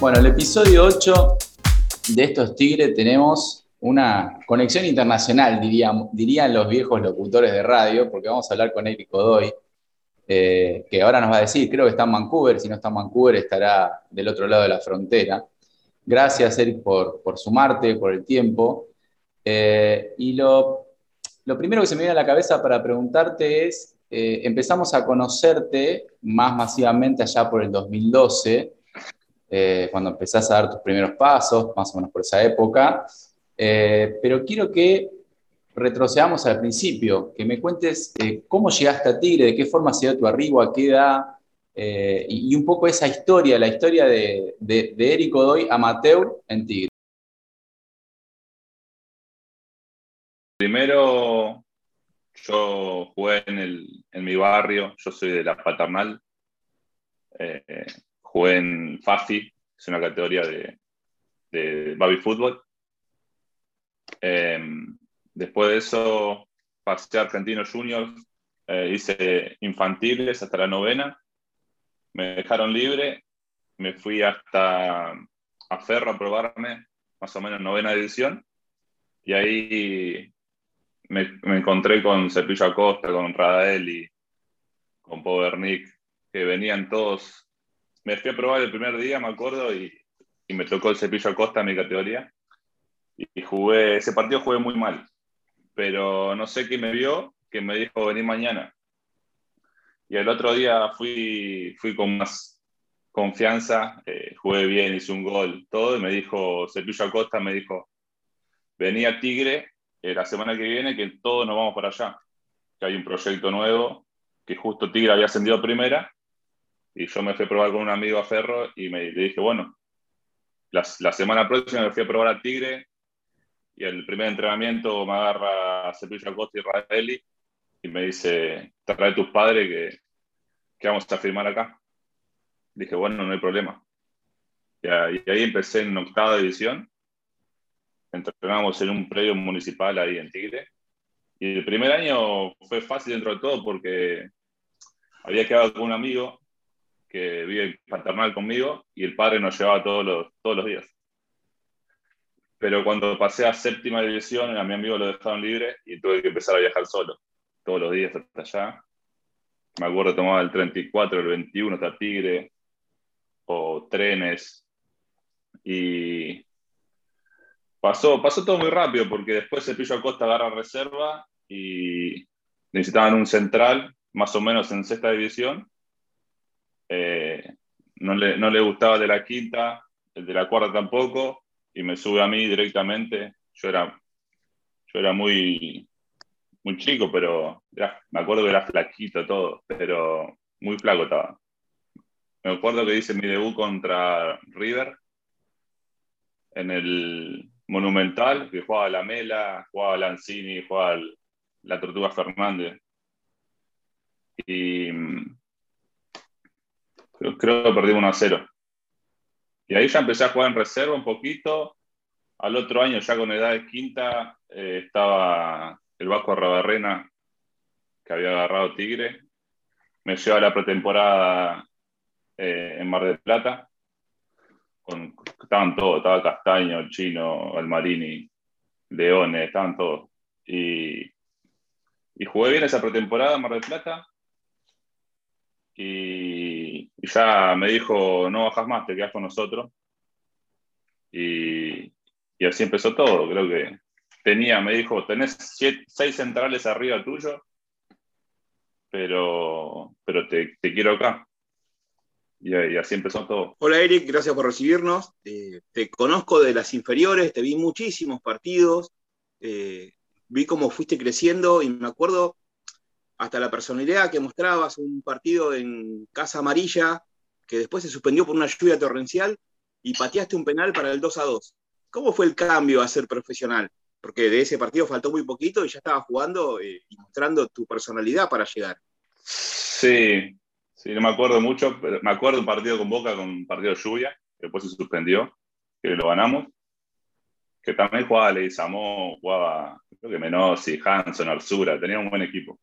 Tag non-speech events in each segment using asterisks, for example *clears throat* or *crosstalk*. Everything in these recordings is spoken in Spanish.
Bueno, el episodio 8 de estos Tigres tenemos una conexión internacional, dirían los viejos locutores de radio, porque vamos a hablar con Eric Godoy, eh, que ahora nos va a decir, creo que está en Vancouver, si no está en Vancouver estará del otro lado de la frontera. Gracias, Eric, por, por sumarte, por el tiempo. Eh, y lo, lo, primero que se me viene a la cabeza para preguntarte es, eh, empezamos a conocerte más masivamente allá por el 2012, cuando empezás a dar tus primeros pasos, más o menos por esa época. pero quiero que retrocedamos al principio, que me cuentes eh, cómo llegaste a Tigre, de qué forma se dio tu arribo, a qué edad, eh, y, un poco esa historia, la historia de, de, de Eric Godoy amateur en Tigre. Primero, yo jugué en, mi barrio, yo soy de la paternal, eh, jugué en FAFI, es una categoría de, baby fútbol. Después de eso pasé a Argentino Juniors, eh, hice infantiles hasta la novena, me dejaron libre, me fui hasta a Ferro a probarme, más o menos novena edición, y ahí me, encontré con Cepillo Acosta, con y con Powernick, que venían todos. Me fui a probar el primer día, me acuerdo, y, y me tocó el Cepillo Acosta en mi categoría. Y jugué, ese partido jugué muy mal pero no sé quién me vio, que me dijo venir mañana. Y el otro día fui, fui con más confianza, eh, jugué bien, hice un gol, todo, y me dijo, Cepillo Acosta me dijo, venía Tigre eh, la semana que viene, que todos nos vamos para allá, que hay un proyecto nuevo, que justo Tigre había ascendido a primera, y yo me fui a probar con un amigo a Ferro y me, le dije, bueno, la, la semana próxima me fui a probar a Tigre, y el primer entrenamiento me agarra Cepillo Acosta y Raeli y me dice, trae tus padres que, que, vamos a firmar acá. Dije, bueno, no hay problema. Y ahí, empecé en octava división. Entrenamos en un predio municipal ahí en Tigre. Y el primer año fue fácil dentro de todo porque había quedado con un amigo que vive paternal conmigo y el padre nos llevaba todos los, todos los días pero cuando pasé a séptima división, a mi amigo lo dejaron libre y tuve que empezar a viajar solo, todos los días hasta allá. Me acuerdo tomaba el 34, el 21 hasta Tigre, o trenes, y pasó, pasó todo muy rápido, porque después el Pillo Acosta agarra reserva y necesitaban un central, más o menos en sexta división. Eh, no, le, no le gustaba el de la quinta, el de la cuarta tampoco, y me sube a mí directamente. Yo era, yo era muy, muy chico, pero me acuerdo que era flaquito todo, pero muy flaco estaba. Me acuerdo que hice mi debut contra River en el Monumental, que jugaba la Mela, jugaba Lanzini, jugaba la Tortuga Fernández. Y creo, que perdimos 1 a 0. Y ahí ya empecé a jugar en reserva un poquito. Al otro año, ya con edad de quinta, eh, estaba el Vasco Rabarrena, que había agarrado Tigre. Me llevó a la pretemporada eh, en Mar del Plata. estaban todos, estaba Castaño, el Chino, Almarini, Leones, estaban todos. Y, y jugué bien esa pretemporada en Mar del Plata. Y, ya me dijo, no bajas más, te quedas con nosotros. Y, así empezó todo. Creo que tenía, me dijo, tenés seis centrales arriba tuyo, pero, pero te, quiero acá. Y, así empezó todo. Hola Eric, gracias por recibirnos. Eh, te conozco de las inferiores, te vi muchísimos partidos, eh, vi cómo fuiste creciendo y me acuerdo hasta la personalidad que mostrabas, un partido en Casa Amarilla, que después se suspendió por una lluvia torrencial y pateaste un penal para el 2 a 2. ¿Cómo fue el cambio a ser profesional? Porque de ese partido faltó muy poquito y ya estabas jugando eh, y mostrando tu personalidad para llegar. Sí, sí, no me acuerdo mucho, pero me acuerdo un partido con Boca, con un partido de lluvia, que después se suspendió, que lo ganamos. Que también jugaba Leizamó, jugaba, creo que Menossi, Hanson, Arzura, tenía un buen equipo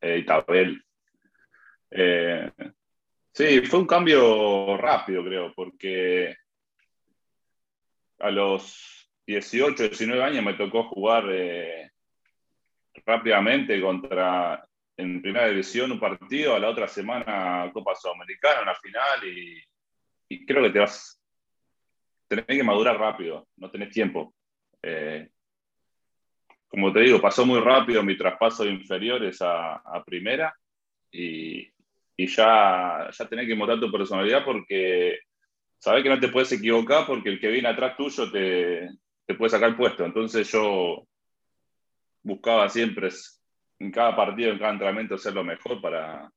eh, Itabel. Eh, Sí, fue un cambio rápido, creo, porque a los 18, 19 años me tocó jugar eh, rápidamente contra, en primera división, un partido, a la otra semana Copa Sudamericana, una final, y, creo que te vas, tenés que madurar rápido, no tenés tiempo. Eh, como te digo, pasó muy rápido mi traspaso de inferiores a, primera y, ya, ya tenés que mostrar tu personalidad porque sabes que no te puedes equivocar porque el que viene atrás tuyo te, te puede sacar el puesto. Entonces yo buscaba siempre en cada partido, en cada entrenamiento, ser lo mejor para,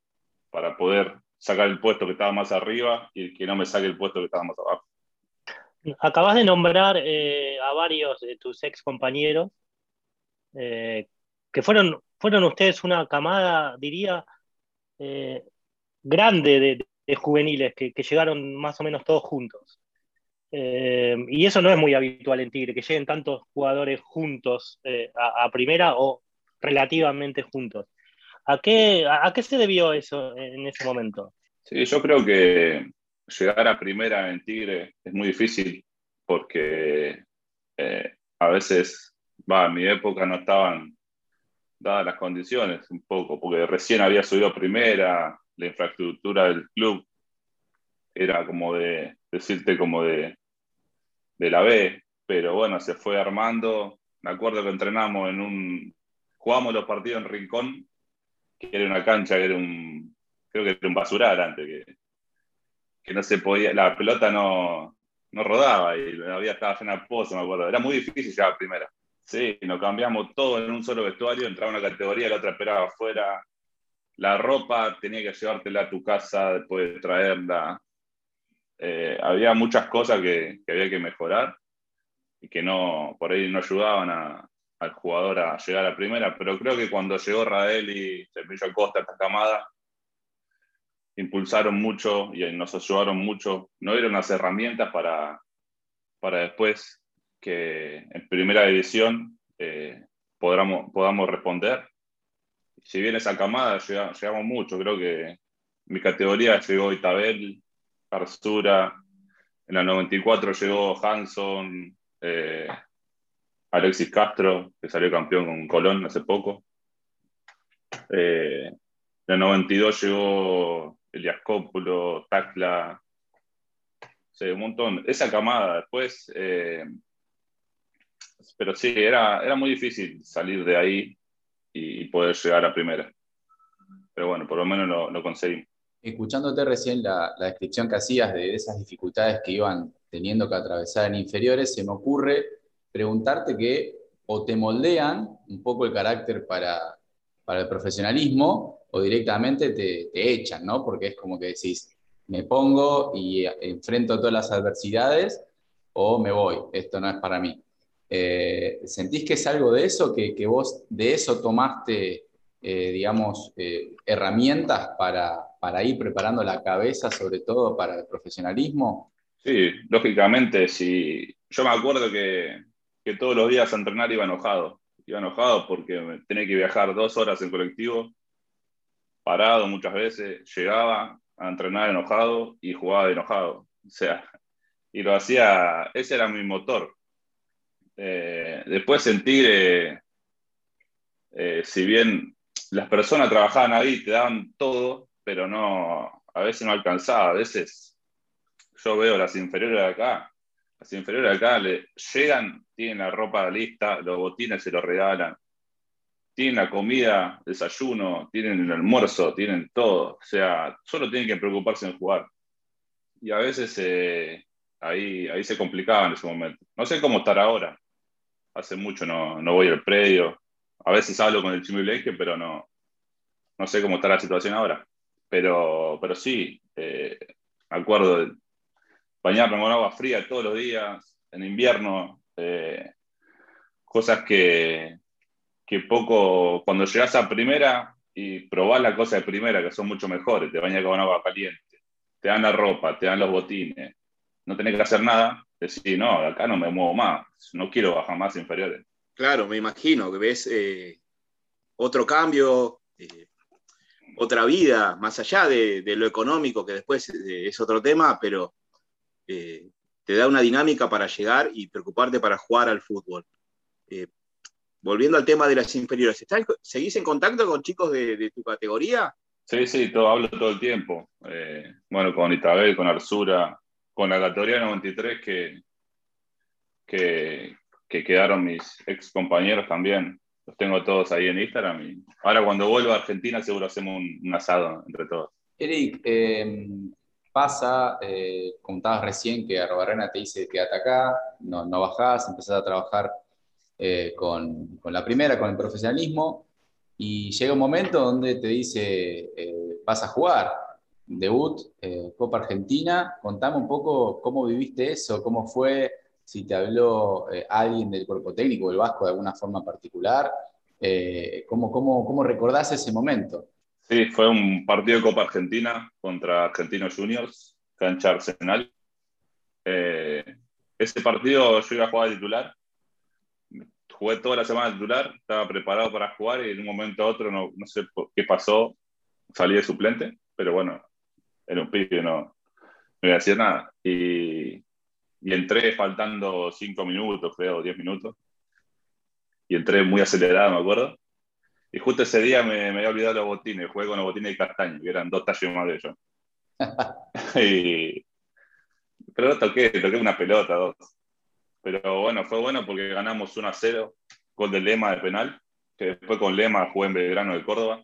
para poder sacar el puesto que estaba más arriba y que no me saque el puesto que estaba más abajo. Acabas de nombrar eh, a varios de tus ex compañeros eh, que fueron, fueron ustedes una camada, diría, eh, grande de, juveniles que, llegaron más o menos todos juntos. Eh, y eso no es muy habitual en Tigre, que lleguen tantos jugadores juntos a, primera o relativamente juntos. ¿A qué, ¿A qué se debió eso en ese momento? Sí, yo creo que llegar a primera en Tigre es muy difícil porque a veces va, en mi época no estaban dadas las condiciones un poco, porque recién había subido primera, la infraestructura del club era como de, decirte como de, de la B, pero bueno, se fue armando. Me acuerdo que entrenamos en un, jugamos los partidos en Rincón, que era una cancha, que era un, creo que era un basural antes, que, que no se podía, la pelota no, no rodaba y había estaba llena de pozo, me acuerdo. Era muy difícil llegar a primera. Sí, nos cambiamos todo en un solo vestuario, entraba una categoría, la otra esperaba afuera. La ropa tenía que llevártela a tu casa después de traerla. Eh, había muchas cosas que, había que mejorar y que no, por ahí no ayudaban al jugador a llegar a primera, pero creo que cuando llegó Rael y Cepillo Costa, esta camada, impulsaron mucho y nos ayudaron mucho, no dieron las herramientas para, para después que en primera división eh, podamos, podamos responder. Si bien esa camada llegamos, mucho, creo que mi categoría llegó Itabel, Arzura, en la 94 llegó Hanson, eh, Alexis Castro, que salió campeón con Colón hace poco. Eh, en la 92 llegó Elias Cópulo, Tacla, un montón. Esa camada después pero sí, era, era muy difícil salir de ahí y, poder llegar a primera. Pero bueno, por lo menos lo, lo conseguimos. Escuchándote recién la, la, descripción que hacías de esas dificultades que iban teniendo que atravesar en inferiores, se me ocurre preguntarte que o te moldean un poco el carácter para, para el profesionalismo o directamente te, te, echan, ¿no? Porque es como que decís, me pongo y enfrento todas las adversidades o me voy, esto no es para mí. Eh, ¿Sentís que es algo de eso, que, vos de eso tomaste, eh, digamos, eh, herramientas para, para, ir preparando la cabeza, sobre todo para el profesionalismo? Sí, lógicamente, sí. Yo me acuerdo que, que todos los días a entrenar iba enojado. Iba enojado porque tenía que viajar dos horas en colectivo, parado muchas veces, llegaba a entrenar enojado y jugaba enojado. O sea, y lo hacía, ese era mi motor eh, después sentir, eh, eh, si bien las personas trabajaban ahí, te daban todo, pero no, a veces no alcanzaba, a veces yo veo las inferiores de acá, las inferiores de acá le, llegan, tienen la ropa lista, los botines se los regalan, tienen la comida, desayuno, tienen el almuerzo, tienen todo, o sea, solo tienen que preocuparse en jugar. Y a veces ahí, ahí se complicaba en ese momento. No sé cómo estar ahora, hace mucho no, no voy al predio. A veces hablo con el Chimileque, pero no, no sé cómo está la situación ahora. Pero, pero sí, eh, acuerdo de bañarme con agua fría todos los días, en invierno, eh, cosas que, que poco, cuando llegas a primera y probás la cosa de primera, que son mucho mejores, te bañas con agua caliente, te dan la ropa, te dan los botines, no tenés que hacer nada, decir, no, acá no me muevo más, no quiero bajar más inferiores. Claro, me imagino que ves eh, otro cambio, eh, otra vida, más allá de, lo económico, que después es otro tema, pero te da una dinámica para llegar y preocuparte para jugar al fútbol. volviendo al tema de las inferiores, ¿seguís en contacto con chicos de, tu categoría? Sí, sí, todo, hablo todo el tiempo. bueno, con Itabel, con Arsura, con la categoría 93 que, que, que quedaron mis ex compañeros también. Los tengo todos ahí en Instagram. Y ahora cuando vuelvo a Argentina seguro hacemos un, asado entre todos. Eric, eh, pasa, eh, contabas recién que Arrobarrena te dice quédate acá, no, no bajás, empezás a trabajar eh, con, con, la primera, con el profesionalismo, y llega un momento donde te dice eh, vas a jugar, debut, Copa Argentina, contame un poco cómo viviste eso, cómo fue si te habló eh, alguien del cuerpo técnico del Vasco de alguna forma particular. Eh, ¿cómo, cómo, cómo, recordás ese momento? Sí, fue un partido de Copa Argentina contra Argentinos Juniors, cancha Arsenal. Eh, ese partido yo iba a jugar de titular. Jugué toda la semana de titular, estaba preparado para jugar y en un momento a otro, no, no sé qué pasó, salí de suplente, pero bueno, era un pibe, no, no iba a decir nada. Y y entré faltando cinco minutos, creo, diez minutos. Y entré muy acelerado, me acuerdo. Y justo ese día me, me había olvidado los botines, jugué con los botines de castaño, que eran dos tallos más de ellos. *laughs* y, pero toqué, toqué una pelota, dos. Pero bueno, fue bueno porque ganamos 1 a 0, gol de Lema de penal, que después con Lema jugué en Belgrano de Córdoba.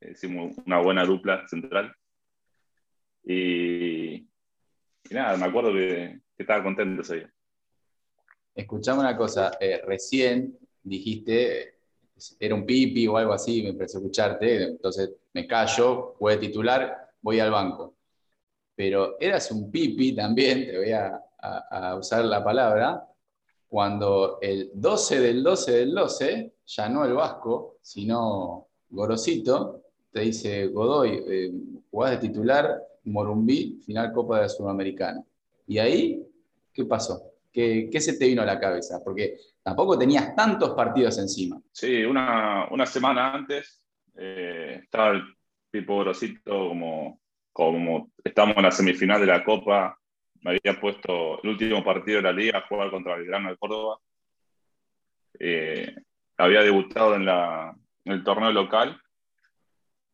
Hicimos una buena dupla central. Y, nada, me acuerdo que estaba contento ese día. Escuchame una cosa, eh, recién dijiste, era un pipi o algo así, me empecé a escucharte, entonces me callo, fue titular, voy al banco. Pero eras un pipi también, te voy a, usar la palabra, cuando el 12 del 12 del 12, ya no el Vasco, sino Gorosito, te dice, Godoy, eh, jugás de titular, Morumbí, final Copa de la Sudamericana. Y ahí ¿Qué pasó? ¿Qué, se te vino a la cabeza? Porque tampoco tenías tantos partidos encima. Sí, una, semana antes eh, estaba el Pipo Grosito como, como estamos en la semifinal de la Copa. Me había puesto el último partido de la liga a jugar contra el Grano de Córdoba. Eh, había debutado en, la, el torneo local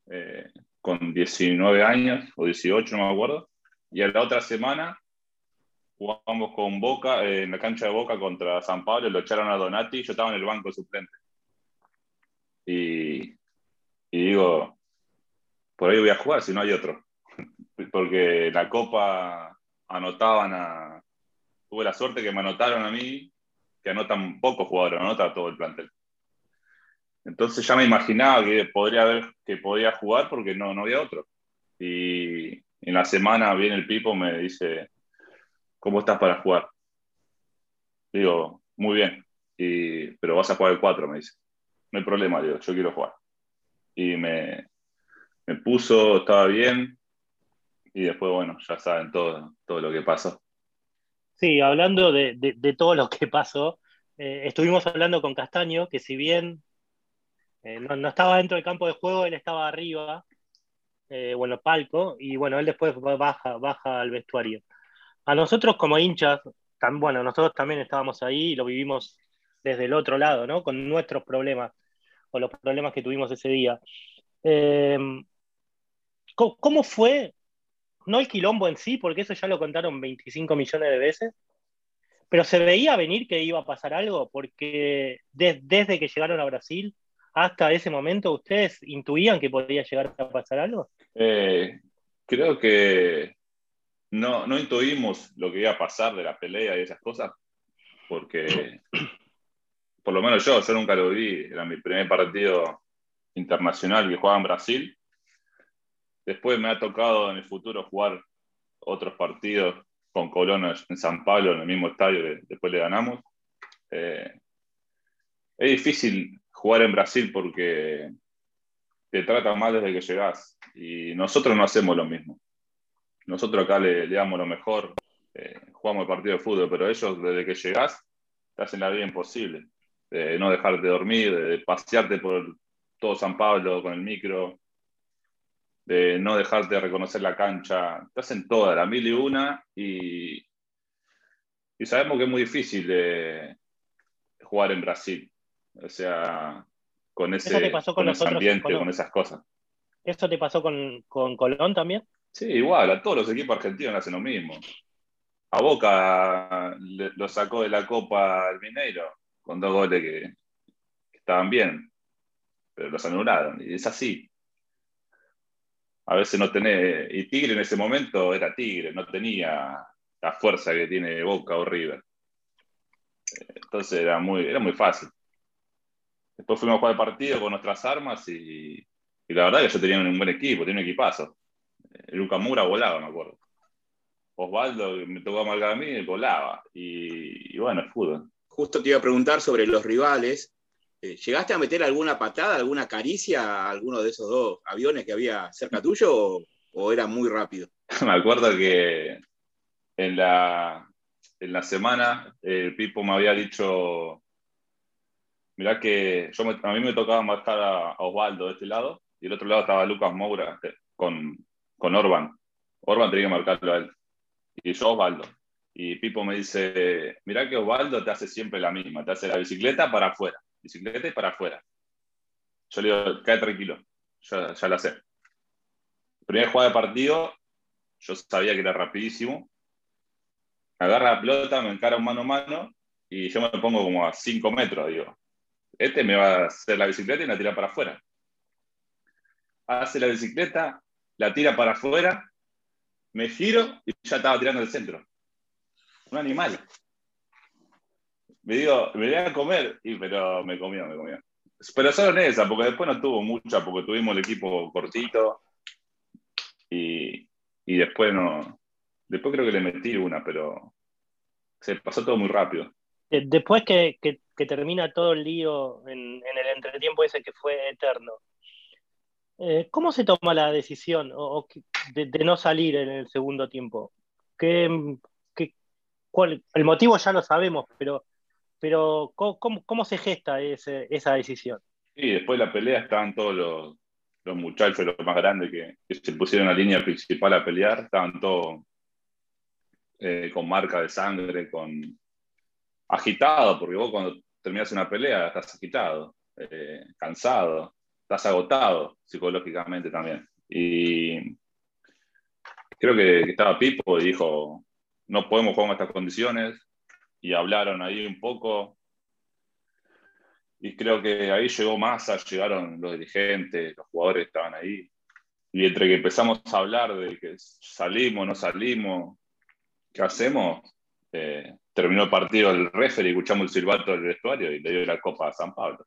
eh, con 19 años o 18, no me acuerdo. Y a la otra semana jugamos con Boca, eh, en la cancha de Boca contra San Pablo, lo echaron a Donati, yo estaba en el banco suplente. Y, y digo, por ahí voy a jugar si no hay otro. *laughs* Porque la Copa anotaban a... Tuve la suerte que me anotaron a mí, que anotan pocos jugadores, anota todo el plantel. Entonces ya me imaginaba que podría que podía jugar porque no, no había otro. Y en la semana viene el Pipo, me dice, ¿cómo estás para jugar? Digo, muy bien, pero vas a jugar el 4, me dice. No hay problema, digo, yo quiero jugar. Y me, puso, estaba bien, y después, bueno, ya saben todo, todo lo que pasó. Sí, hablando de, todo lo que pasó, eh, estuvimos hablando con Castaño, que si bien eh, no, estaba dentro del campo de juego, él estaba arriba, eh, bueno, palco, y bueno, él después baja, baja al vestuario a nosotros como hinchas, tan, bueno, nosotros también estábamos ahí y lo vivimos desde el otro lado, ¿no? Con nuestros problemas, o los problemas que tuvimos ese día. Eh, ¿cómo, fue? No el quilombo en sí, porque eso ya lo contaron 25 millones de veces, pero se veía venir que iba a pasar algo, porque desde que llegaron a Brasil hasta ese momento, ¿ustedes intuían que podía llegar a pasar algo? Eh, creo que no, no intuimos lo que iba a pasar de la pelea y esas cosas, porque por lo menos yo, yo nunca lo vi, era mi primer partido internacional que jugaba en Brasil. Después me ha tocado en el futuro jugar otros partidos con Colón en San Pablo, en el mismo estadio, después le ganamos. Eh, es difícil jugar en Brasil porque te tratan mal desde que llegás y nosotros no hacemos lo mismo nosotros acá le, damos lo mejor, eh, jugamos el partido de fútbol, pero ellos desde que llegás te hacen la vida imposible. De no dejarte dormir, de pasearte por todo San Pablo con el micro. de no dejarte de reconocer la cancha. Estás en toda, la mil y una, y, y sabemos que es muy difícil de jugar en Brasil. O sea, con ese, con, ese ambiente, con esas cosas. ¿Eso te pasó con, con Colón también? Sí, igual, a todos los equipos argentinos hacen lo mismo. A Boca lo sacó de la Copa el Mineiro con dos goles que, estaban bien, pero los anularon. Y es así. A veces no tenés. Y Tigre en ese momento era Tigre, no tenía la fuerza que tiene Boca o River. Entonces era muy, era muy fácil. Después fuimos a jugar el partido con nuestras armas y, y la verdad que yo tenía un buen equipo, tenía un equipazo. Luca Mura volaba, me acuerdo. Osvaldo, me tocó marcar a mí, volaba. Y, bueno, es fútbol. Justo te iba a preguntar sobre los rivales. Eh, ¿Llegaste a meter alguna patada, alguna caricia a alguno de esos dos aviones que había cerca tuyo o, era muy rápido? *laughs* me acuerdo que en la, en la semana el Pipo me había dicho, mirá que yo a mí me tocaba marcar a, Osvaldo de este lado y del otro lado estaba Lucas Moura eh, con, con Orban. Orban tenía que marcarlo a él. Y yo Osvaldo. Y Pipo me dice, mirá que Osvaldo te hace siempre la misma, te hace la bicicleta para afuera, bicicleta y para afuera. Yo le digo, cae tranquilo, ya, ya la sé. Primera jugada de partido, yo sabía que era rapidísimo. Agarra la pelota, me encara un mano a mano y yo me pongo como a 5 metros, digo. Este me va a hacer la bicicleta y la tira para afuera. Hace la bicicleta, la tira para afuera, me giro y ya estaba tirando el centro. Un animal. Me digo, me voy a comer, y, pero me comió, me comió. Pero solo en esa, porque después no tuvo mucha, porque tuvimos el equipo cortito y, y después no. Después creo que le metí una, pero se pasó todo muy rápido. Después que, termina todo el lío en, el entretiempo ese que fue eterno, eh, ¿Cómo se toma la decisión de, no salir en el segundo tiempo? ¿Qué, cuál, el motivo ya lo sabemos, pero, pero ¿cómo, se gesta esa decisión? Sí, después de la pelea estaban todos los, muchachos, los más grandes, que, se pusieron en la línea principal a pelear, estaban todos eh, con marca de sangre, con agitado, porque vos cuando terminas una pelea estás agitado, eh, cansado estás agotado psicológicamente también. Y creo que estaba Pipo y dijo, no podemos jugar en estas condiciones, y hablaron ahí un poco. Y creo que ahí llegó Massa, llegaron los dirigentes, los jugadores estaban ahí. Y entre que empezamos a hablar de que salimos, no salimos, ¿qué hacemos? Eh, terminó el partido el referee, escuchamos el silbato del vestuario y le dio la copa a San Pablo.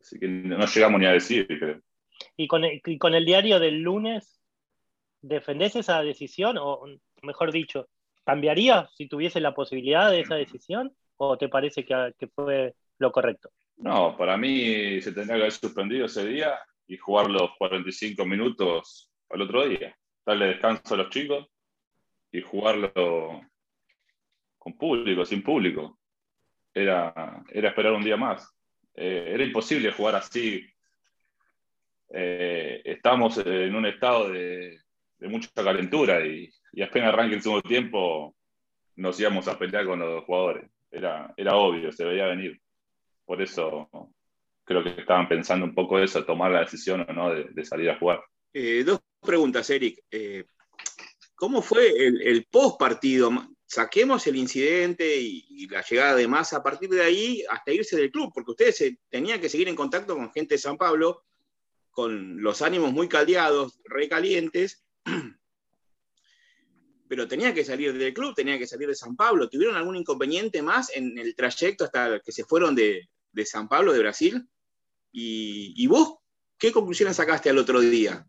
Así que no llegamos ni a decir, creo. ¿Y con el, con el diario del lunes, defendés esa decisión? O mejor dicho, ¿cambiaría si tuviese la posibilidad de esa decisión? ¿O te parece que, fue lo correcto? No, para mí se tendría que haber suspendido ese día y jugar los 45 minutos al otro día. Darle descanso a los chicos y jugarlo público, sin público. Era, era esperar un día más. Eh, era imposible jugar así. Eh, estamos en un estado de, mucha calentura y, apenas arranque el segundo tiempo nos íbamos a pelear con los jugadores. Era, era obvio, se veía venir. Por eso creo que estaban pensando un poco eso, tomar la decisión o no de, salir a jugar. Eh, dos preguntas, Eric. ¿Cómo fue el post partido? Saquemos el incidente y, la llegada de Massa a partir de ahí hasta irse del club, porque ustedes tenían que seguir en contacto con gente de San Pablo, con los ánimos muy caldeados, recalientes, *clears throat* pero tenía que salir del club, tenía que salir de San Pablo. ¿Tuvieron algún inconveniente más en el trayecto hasta que se fueron de, San Pablo, de Brasil? ¿Y, ¿Y vos qué conclusiones sacaste al otro día?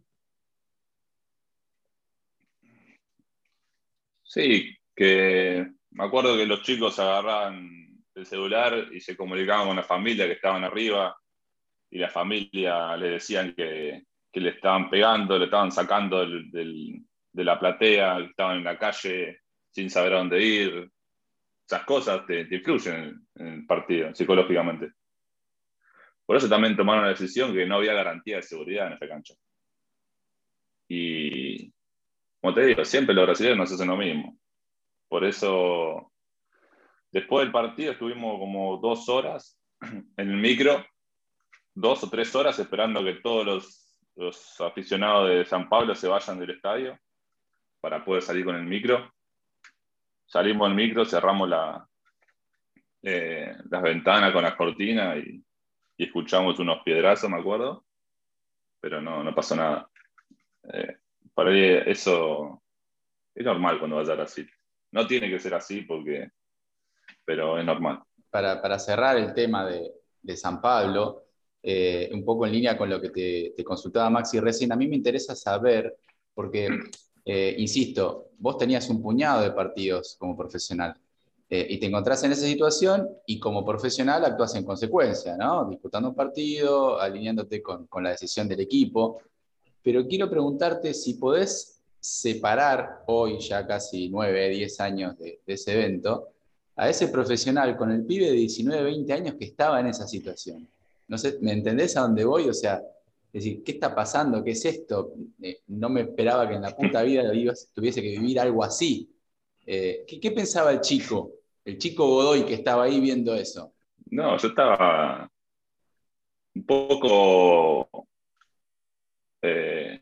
Sí, que me acuerdo que los chicos agarraban el celular y se comunicaban con la familia que estaban arriba y la familia le decían que, le estaban pegando, le estaban sacando de la platea, que estaban en la calle sin saber a dónde ir. Esas cosas te, influyen en, el partido psicológicamente. Por eso también tomaron la decisión que no había garantía de seguridad en esta cancha. Y, como te digo, siempre los brasileños nos hacen lo mismo. Por eso, después del partido estuvimos como dos horas *clears throat* en el micro, dos o tres horas esperando que todos los, los aficionados de San Pablo se vayan del estadio para poder salir con el micro. Salimos del micro, cerramos eh, las ventanas con las cortinas y, escuchamos unos piedrazos, me acuerdo, pero no, no pasó nada. Eh, para eso es normal cuando vas a Brasil. No tiene que ser así porque, pero es normal. Para, cerrar el tema de, San Pablo, eh, un poco en línea con lo que te, te, consultaba Maxi recién, a mí me interesa saber, porque, insisto, vos tenías un puñado de partidos como profesional. Eh, y te encontrás en esa situación y como profesional actúas en consecuencia, ¿no? Disputando un partido, alineándote con, con, la decisión del equipo. Pero quiero preguntarte si podés separar hoy, ya casi 9, 10 años de, ese evento, a ese profesional con el pibe de 19, 20 años que estaba en esa situación. No sé, ¿me entendés a dónde voy? O sea, decir, ¿qué está pasando? ¿Qué es esto? Eh, no me esperaba que en la puta vida tuviese que vivir algo así. Eh, ¿qué, ¿qué, pensaba el chico el chico Godoy que estaba ahí viendo eso? No, yo estaba un poco eh,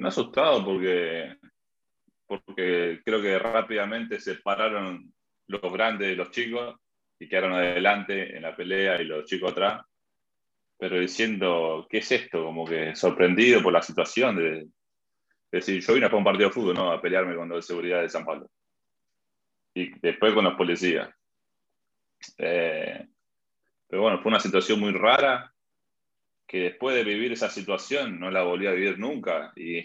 no asustado porque, porque creo que rápidamente se pararon los grandes de los chicos y quedaron adelante en la pelea y los chicos atrás, pero diciendo, ¿qué es esto? Como que sorprendido por la situación de, decir, yo vine a un partido de fútbol, no a pelearme con los de seguridad de San Pablo y después con los policías. Eh, pero bueno, fue una situación muy rara que después de vivir esa situación no la volví a vivir nunca. Y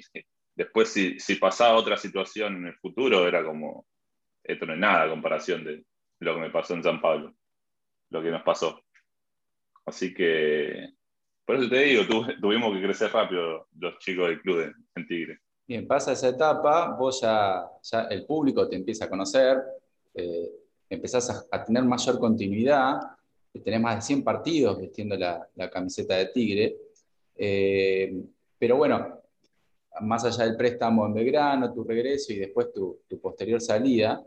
después si, si pasaba otra situación en el futuro era como, esto no es nada a comparación de lo que me pasó en San Pablo, lo que nos pasó. Así que, por eso te digo, tuvimos que crecer rápido los chicos del club en Tigre. Bien, pasa esa etapa, vos ya, ya el público te empieza a conocer, eh, empezás a, tener mayor continuidad, tenés más de 100 partidos vistiendo la, camiseta de Tigre, eh, pero bueno, más allá del préstamo en Belgrano, tu regreso y después tu, posterior salida,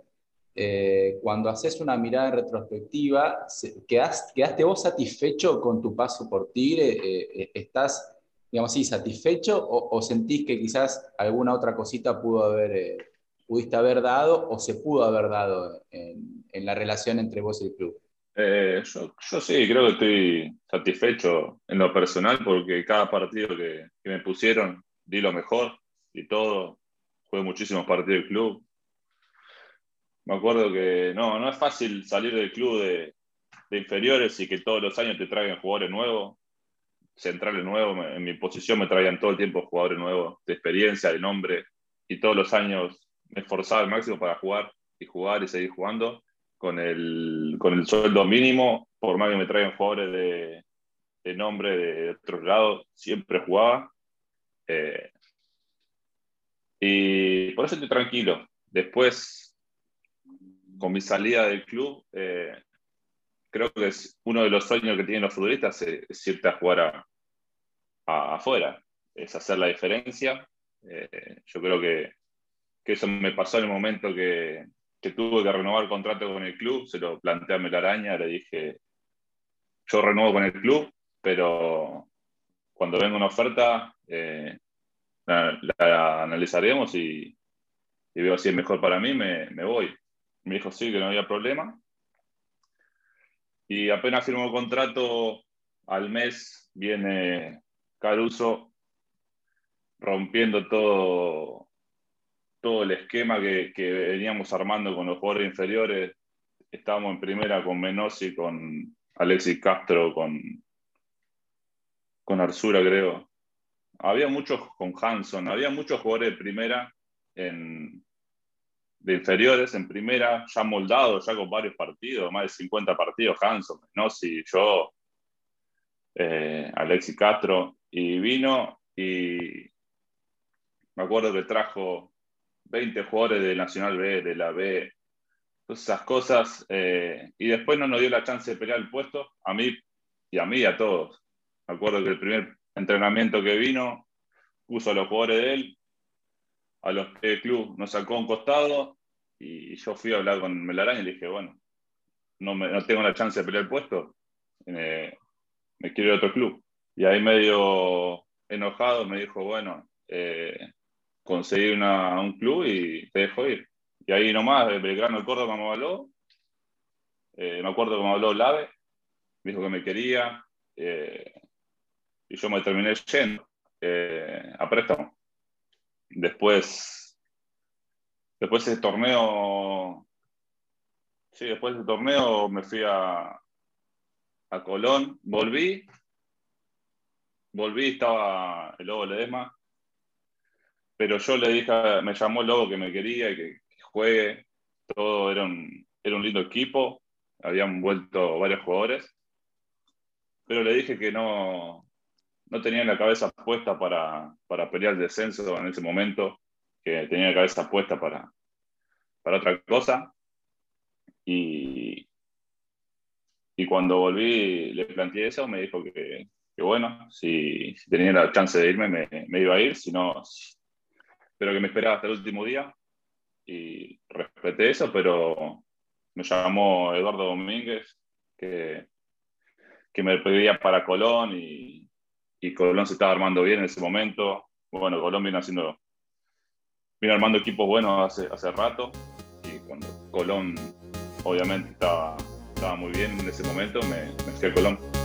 eh, cuando haces una mirada retrospectiva, ¿quedaste vos satisfecho con tu paso por Tigre? ¿Estás digamos satisfecho o, sentís que quizás alguna otra cosita pudo haber, eh, pudiste haber dado o se pudo haber dado en, en la relación entre vos y el club? Eh, yo, yo, sí, creo que estoy satisfecho en lo personal porque cada partido que, me pusieron di lo mejor y todo. Jugué muchísimos partidos del club. Me acuerdo que no, no es fácil salir del club de, de inferiores y que todos los años te traigan jugadores nuevos centrales nuevos, en mi posición me traían todo el tiempo jugadores nuevos, de experiencia, de nombre, y todos los años me esforzaba al máximo para jugar y jugar y seguir jugando con el, con el sueldo mínimo, por más que me traigan jugadores de, de nombre de otro lado, siempre jugaba. Eh, y por eso estoy tranquilo. Después, con mi salida del club, eh, creo que es uno de los sueños que tienen los futbolistas es, irte a jugar afuera, es hacer la diferencia. Eh, yo creo que, eso me pasó en el momento que, tuve que renovar el contrato con el club, se lo planteé a Melaraña, le dije, yo renuevo con el club, pero cuando venga una oferta, eh, la, analizaremos y, veo si es mejor para mí, me, me voy. Me dijo sí, que no había problema y apenas firmó el contrato, al mes viene Caruso rompiendo todo, todo el esquema que, veníamos armando con los jugadores inferiores. Estábamos en primera con Menossi, con Alexis Castro, con, con Arzura, creo. Había muchos con Hanson, había muchos jugadores de primera en, de inferiores en primera, ya moldado, ya con varios partidos, más de 50 partidos, Hanson, no si yo, eh, Alexis Castro, y vino y me acuerdo que trajo 20 jugadores de Nacional B, de la B, todas esas cosas, eh, y después no nos dio la chance de pelear el puesto, a mí y a mí y a todos. Me acuerdo que el primer entrenamiento que vino puso a los jugadores de él a los el club nos sacó a un costado y yo fui a hablar con Melarán y le dije, bueno, no, tengo la chance de pelear el puesto, me quiero ir a otro club. Y ahí medio enojado me dijo, bueno, eh, conseguí un club y te dejo ir. Y ahí nomás, Belgrano de Córdoba me habló, eh, me acuerdo que me habló Lave, dijo que me quería, eh, y yo me terminé yendo a préstamo. Después, después ese torneo, sí, después del torneo me fui a, a Colón, volví, volví, estaba el Lobo Ledesma, pero yo le dije, me llamó el Lobo que me quería y que, juegue, todo era un, era un lindo equipo, habían vuelto varios jugadores, pero le dije que no, no tenía la cabeza puesta para, para pelear el descenso en ese momento, que tenía la cabeza puesta para, para otra cosa. Y, y cuando volví, le planteé eso, me dijo que, que bueno, si, si, tenía la chance de irme, me, me, iba a ir, si no, pero que me esperaba hasta el último día. Y respeté eso, pero me llamó Eduardo Domínguez, que, me pedía para Colón y, y Colón se estaba armando bien en ese momento. Bueno, Colón viene haciendo, viene armando equipos buenos hace, hace rato y cuando Colón obviamente estaba, estaba muy bien en ese momento, me, me fui a Colón.